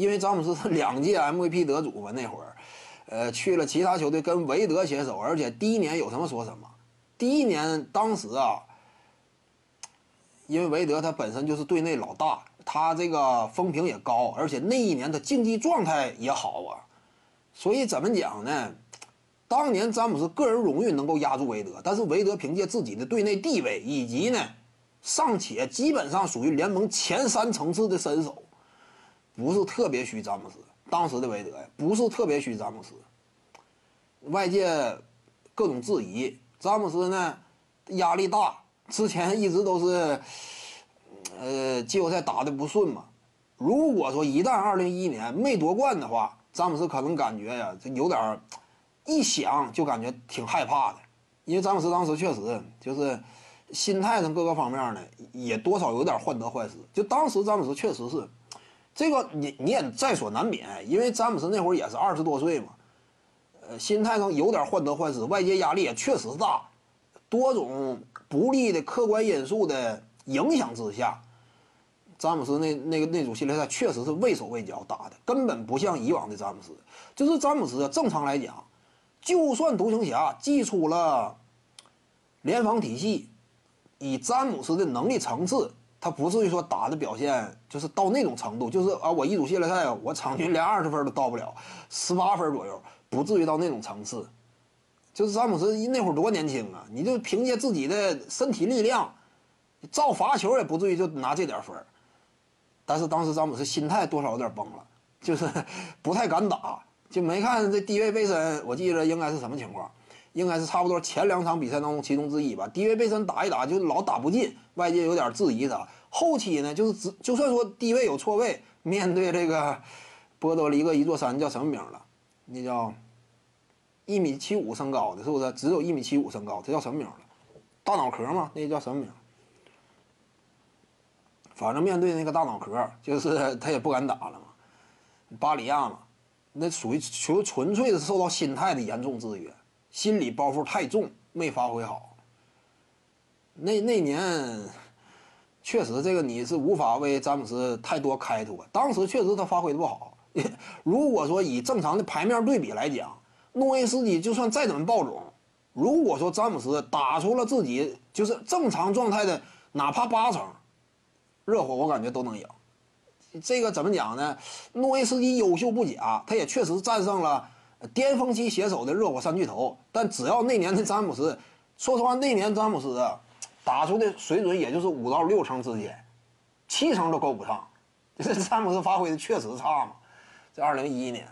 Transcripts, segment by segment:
因为詹姆斯是 两届 MVP 得主嘛，那会儿，呃，去了其他球队跟韦德携手，而且第一年有什么说什么。第一年当时啊，因为韦德他本身就是队内老大，他这个风评也高，而且那一年的竞技状态也好啊，所以怎么讲呢？当年詹姆斯个人荣誉能够压住韦德，但是韦德凭借自己的队内地位以及呢，尚且基本上属于联盟前三层次的身手，不是特别虚詹姆斯。当时的韦德呀，不是特别虚詹姆斯。外界各种质疑，詹姆斯呢压力大，之前一直都是，呃，季后赛打的不顺嘛。如果说一旦二零一一年没夺冠的话，詹姆斯可能感觉呀，这有点。一想就感觉挺害怕的，因为詹姆斯当时确实就是心态上各个方面呢，也多少有点患得患失。就当时詹姆斯确实是，这个你你也在所难免，因为詹姆斯那会儿也是二十多岁嘛，呃，心态上有点患得患失，外界压力也确实大，多种不利的客观因素的影响之下，詹姆斯那那个那组系列赛确实是畏手畏脚打的，根本不像以往的詹姆斯。就是詹姆斯正常来讲。就算独行侠祭出了联防体系，以詹姆斯的能力层次，他不至于说打的表现就是到那种程度，就是啊，我一组系列赛我场均连二十分都到不了，十八分左右，不至于到那种层次。就是詹姆斯那会儿多年轻啊，你就凭借自己的身体力量，造罚球也不至于就拿这点分但是当时詹姆斯心态多少有点崩了，就是 不太敢打。就没看这低位背身，我记得应该是什么情况，应该是差不多前两场比赛当中其中之一吧。低位背身打一打就老打不进，外界有点质疑他。后期呢，就是只就算说低位有错位，面对这个波多黎各一座山叫什么名了？那叫一米七五身高的，是不是？只有一米七五身高，这叫什么名了？大脑壳吗？那叫什么名？反正面对那个大脑壳，就是他也不敢打了嘛。巴里亚嘛。那属于纯纯粹是受到心态的严重制约，心理包袱太重，没发挥好。那那年，确实这个你是无法为詹姆斯太多开脱。当时确实他发挥的不好。如果说以正常的牌面对比来讲，诺维斯基就算再怎么爆种，如果说詹姆斯打出了自己就是正常状态的哪怕八成，热火我感觉都能赢。这个怎么讲呢？诺维斯基优秀不假，他也确实战胜了巅峰期携手的热火三巨头。但只要那年的詹姆斯，说实话，那年詹姆斯啊，打出的水准也就是五到六成之间，七成都够不上。这詹姆斯发挥的确实差嘛。这二零一一年，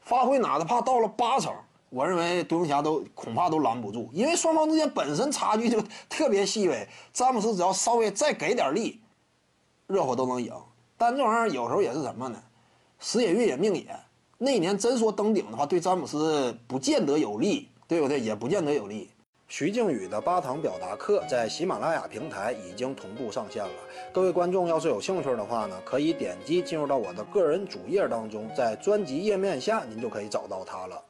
发挥哪怕到了八成，我认为独行侠都恐怕都拦不住，因为双方之间本身差距就特别细微。詹姆斯只要稍微再给点力，热火都能赢。但这玩意儿有时候也是什么呢？时也运也命也。那年真说登顶的话，对詹姆斯不见得有利，对不对？也不见得有利。徐静宇的八堂表达课在喜马拉雅平台已经同步上线了。各位观众要是有兴趣的话呢，可以点击进入到我的个人主页当中，在专辑页面下您就可以找到它了。